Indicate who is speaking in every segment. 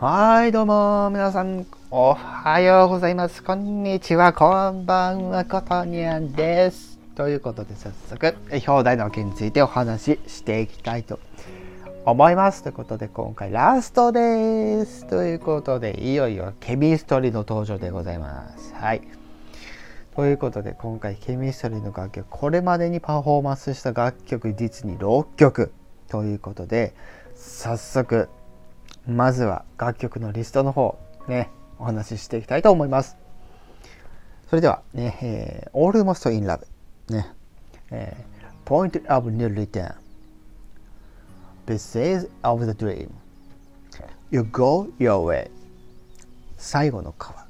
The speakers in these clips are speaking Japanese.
Speaker 1: はい、どうも、皆さん、おはようございます。こんにちは、こんばんは、ことにゃんです。ということで、早速、表題の件についてお話ししていきたいと思います。ということで、今回ラストです。ということで、いよいよケミストリーの登場でございます。はい。ということで、今回ケミストリーの楽曲、これまでにパフォーマンスした楽曲、実に6曲ということで、早速、まずは楽曲のリストの方ねお話ししていきたいと思います。それではね、えー、Almost in Love ね、えー、Point of New Return Pieces of the Dream You Go Your Way 最後の川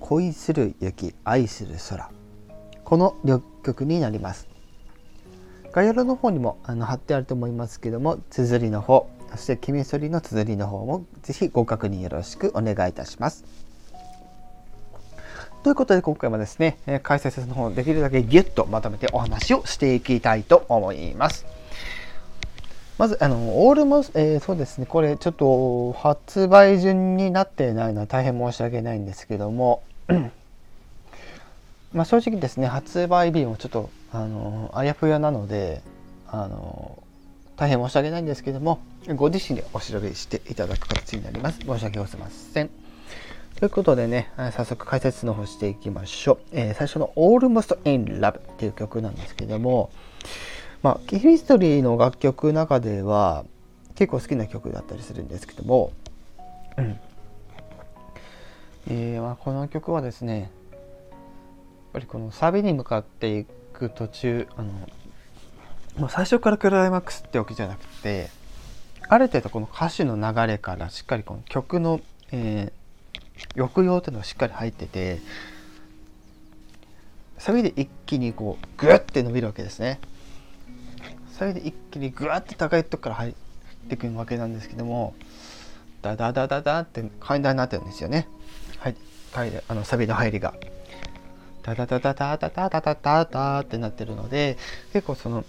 Speaker 1: 恋する雪愛する空この6曲になります。概要欄の方にもあの貼ってあると思いますけども綴りの方そしてケミストリの綴りの方もぜひご確認よろしくお願いいたします。ということで今回もですね、解説の方をできるだけギュッとまとめてお話をしていきたいと思います。まず、あの、オールモス、えー、そうですね、これちょっと発売順になってないのは大変申し訳ないんですけども、まあ正直ですね、発売日もちょっと、あの、あやふやなので、あの、大変申し訳ないんですけども、ご自身でお調べしていただく形になります。申し訳ございません。ということでね、早速解説の方していきましょう。えー、最初の Almost in Love っていう曲なんですけども、まあ、キヒストリーの楽曲の中では結構好きな曲だったりするんですけども、うんえーまあ、この曲はですね、やっぱりこのサビに向かっていく途中、あのもう最初からクライマックスってわけじゃなくてある程度この歌詞の流れからしっかりこの曲の、えー、抑揚っていうのがしっかり入っててサビで一気にこうグッて伸びるわけですね。サビで一気にグワッて高いとこから入ってくるわけなんですけどもダダダダダって階段になってるんですよね。はいあのサビの入りが。ダダダダダダダダダダダってなってるので結構その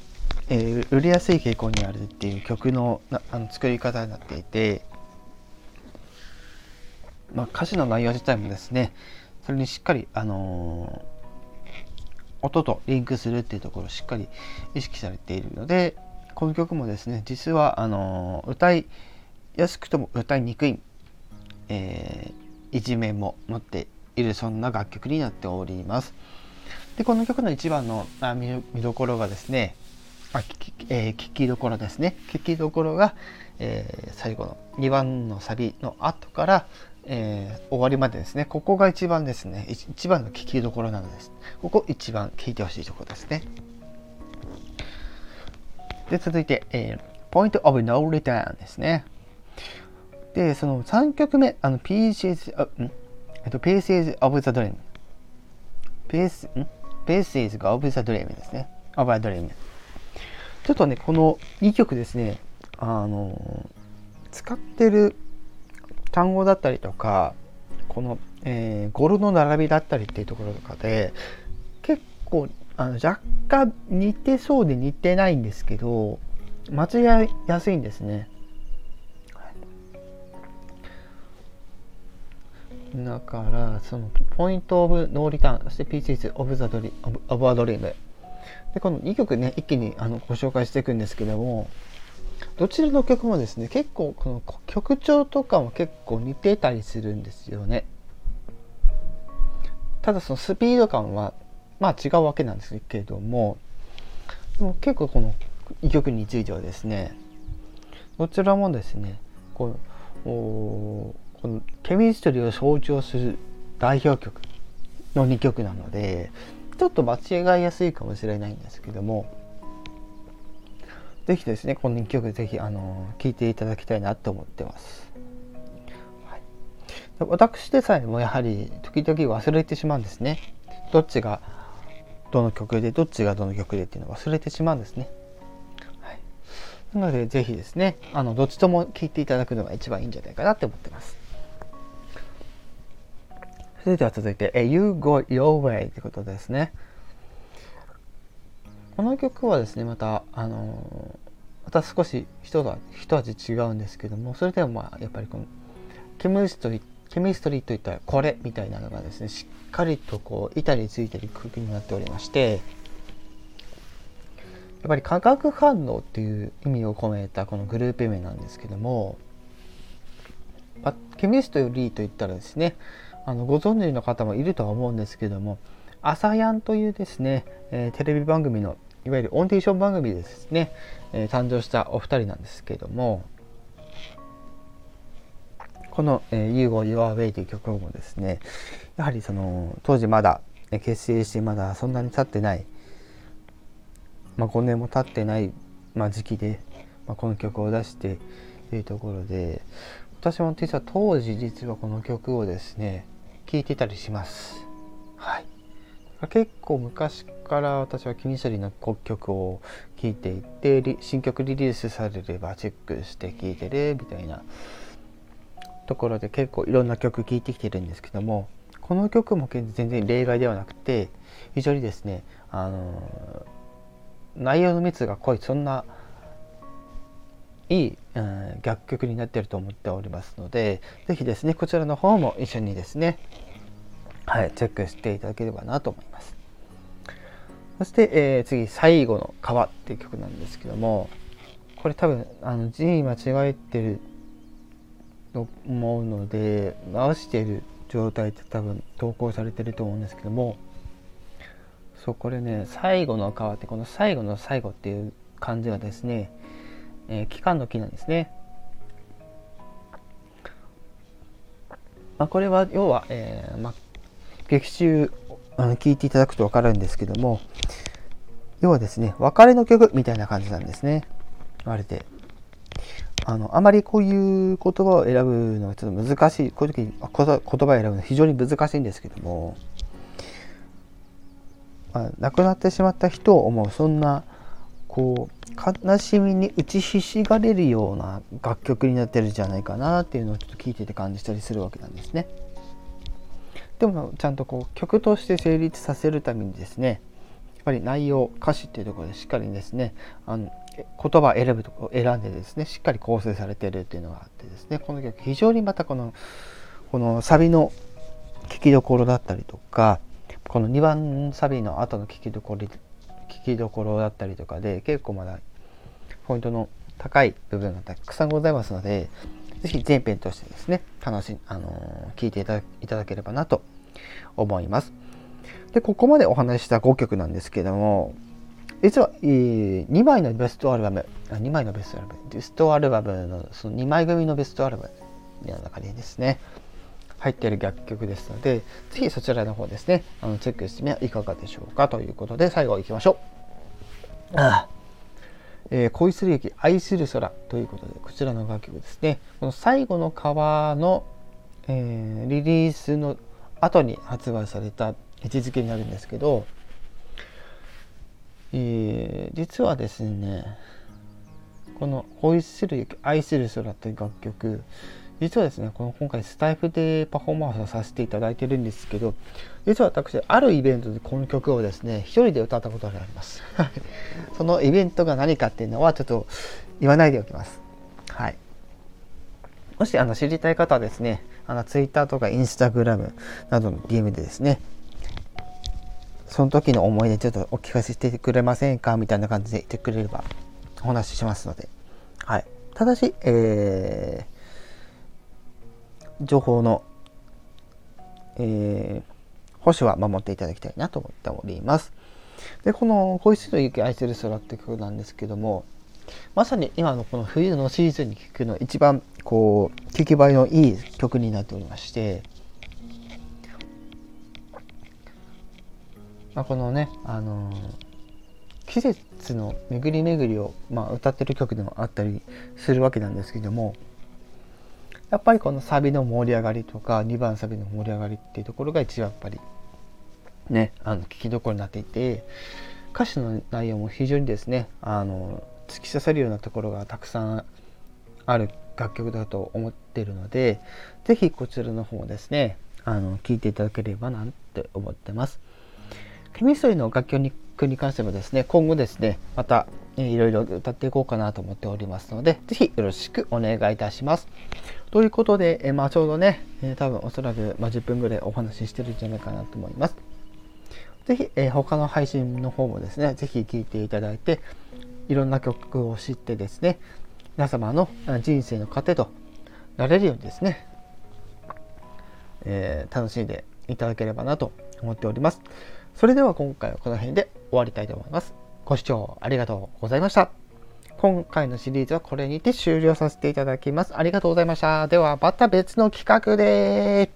Speaker 1: えー、売れやすい傾向にあるっていう曲のあの作り方になっていて、まあ、歌詞の内容自体もですねそれにしっかり、あのー、音とリンクするっていうところをしっかり意識されているのでこの曲もですね実はあのー、歌いやすくとも歌いにくい、えー、一面も持っているそんな楽曲になっております。でこの曲の一番の見どころがですねまあ聞き,、えー、聞きどころですね。聞きどころが、えー、最後の2番のサビの後から、えー、終わりまでですね。ここが一番ですね。一番の聞きどころなのです。ここ一番聞いてほしいところですね。で続いて、えー、Point of No Return ですね。でその3曲目あの Pieces of, ん？えっと Pieces of the Dream Pieces, Pieces of the Dream ですね。Of a Dream ちょっとね、この2曲ですね、あの、使ってる単語だったりとか、この、えー、語呂の並びだったりっていうところとかで、結構、あの若干似てそうで似てないんですけど、間違いやすいんですね。だから、その、ポイントオブノーリターン、そして Pieces of the Dream, of a Dream でこの2曲ね一気にあのご紹介していくんですけどもどちらの曲もですね結構この曲調とかも結構似てたりするんですよね。ただそのスピード感はまあ違うわけなんですけれどもでも結構この2曲についてはですねどちらもですねこのこのケミストリーを象徴する代表曲の2曲なのでちょっと間違いやすいかもしれないんですけども、ぜひですね、この2曲ぜひ、あの、聴いていただきたいなと思ってます。はい、私でさえもやはり、時々忘れてしまうんですね。どっちがどの曲で、どっちがどの曲でっていうのを忘れてしまうんですね。はい、なので、ぜひですね、あの、どっちとも聴いていただくのが一番いいんじゃないかなって思ってます。それでは続いて、え You Go Your Way ってことですね。この曲はですね、また、あのまた少し一一味違うんですけども、それでもまあ、やっぱりこの、ケミストリケミストリーといったらこれみたいなのがですねしっかりとこう板についてる曲になっておりましてやっぱり化学反応っていう意味を込めたこのグループ名なんですけどもケミストリーといったらですねあのご存知の方もいるとは思うんですけども朝やんというですね、えー、テレビ番組のいわゆるオンディション番組でですね、えー、誕生したお二人なんですけどもこの「えー、You Go Your Way」という曲もですねやはりその当時まだ結成してまだそんなに経ってない、まあ、5年も経ってない、まあ、時期で、まあ、この曲を出してというところで私も実は当時実はこの曲をですね聴いてたりします。はい、結構昔から私はキニシャリの曲を聴いていて新曲リリースされればチェックして聴いてるみたいなところで結構いろんな曲聴いてきてるんですけどもこの曲も全然例外ではなくて非常にですねあの内容の密が濃いそんないい、うん、楽曲になっていると思っておりますので是非ですねこちらの方も一緒にですねはいチェックしていただければなと思います。そして、えー、次最後の川っていう曲なんですけどもこれ多分あの字間違えてると思うので直している状態って多分投稿されてると思うんですけどもそうこれね最後の川ってこの最後の最後っていう感じがですね、えー、期間の木なんですね。まあ、これは要は、えーまあ、劇中あの聞いていただくと分かるんですけども要はですね別れの曲みたいな感じなんですね。言われてあのあまりこういう言葉を選ぶのはちょっと難しい。こういう時に言葉を選ぶのは非常に難しいんですけども、まあ、亡くなってしまった人を思うそんなこう悲しみに打ちひしがれるような楽曲になってるんじゃないかなっていうのをちょっと聞いてて感じたりするわけなんですね。でもちゃんとこう曲として成立させるためにですねやっぱり内容歌詞っていうところでしっかりですねあの言葉を選ぶとこ選んでですねしっかり構成されてるっていうのがあってですねこの曲非常にまたこのこのサビの聴きどころだったりとかこの2番サビの後の聴きどころきどころだったりとかで結構まだポイントの高い部分がたくさんございますので是非前編としてですね楽しあの聞いていただければなと思います。でここまでお話しした5曲なんですけども実は、えー、2枚のベストアルバム、2枚のベストアルバム、ベストアルバムのその2枚組のベストアルバムの中にですね、入っている楽曲ですので、ぜひそちらの方ですね、あのチェックしてみはいかがでしょうかということで、最後行きましょう。ああ。えー、恋する雪、愛する空ということで、こちらの楽曲ですね、この最後の川の、えー、リリースの後に発売された位置づけになるんですけど、えー、実はですねこの「恋する愛する空」という楽曲実はですねこの今回スタイフでパフォーマンスをさせていただいてるんですけど実は私あるイベントでこの曲をですね一人で歌ったことがあります。そのイベントが何かっていうのはちょっと言わないでおきます。はい。もしあの知りたい方はですねあの Twitter とか Instagram などの DM でですねその時の思い出ちょっとお聞かせしてくれませんか？みたいな感じで言ってくれればお話ししますので。はい。ただし、えー、情報の、えー、保守は守っていただきたいなと思っております。で、この恋する雪愛する空って曲なんですけども、まさに今のこの冬のシーズンに聴くの一番こう、聴き映えのいい曲になっておりまして、まあ、このね、あのー、季節の巡り巡りを、まあ、歌ってる曲でもあったりするわけなんですけどもやっぱりこのサビの盛り上がりとか2番サビの盛り上がりっていうところが一番やっぱりねあの聞きどころになっていて歌詞の内容も非常にですねあの突き刺さるようなところがたくさんある楽曲だと思ってるので是非こちらの方もですねあの聴いていただければなって思ってます。ケミストリの楽曲に関してもですね、今後ですね、また、え、いろいろ歌っていこうかなと思っておりますので、ぜひよろしくお願いいたします。ということで、え、まあ、ちょうどね、えー、多分おそらく、ま、10分ぐらいお話ししてるんじゃないかなと思います。ぜひ、え、他の配信の方もですね、ぜひ聴いていただいて、いろんな曲を知ってですね、皆様の人生の糧となれるようにですね、えー、楽しんでいただければなと思っております。それでは今回はこの辺で終わりたいと思います。ご視聴ありがとうございました。今回のシリーズはこれにて終了させていただきます。ありがとうございました。ではまた別の企画で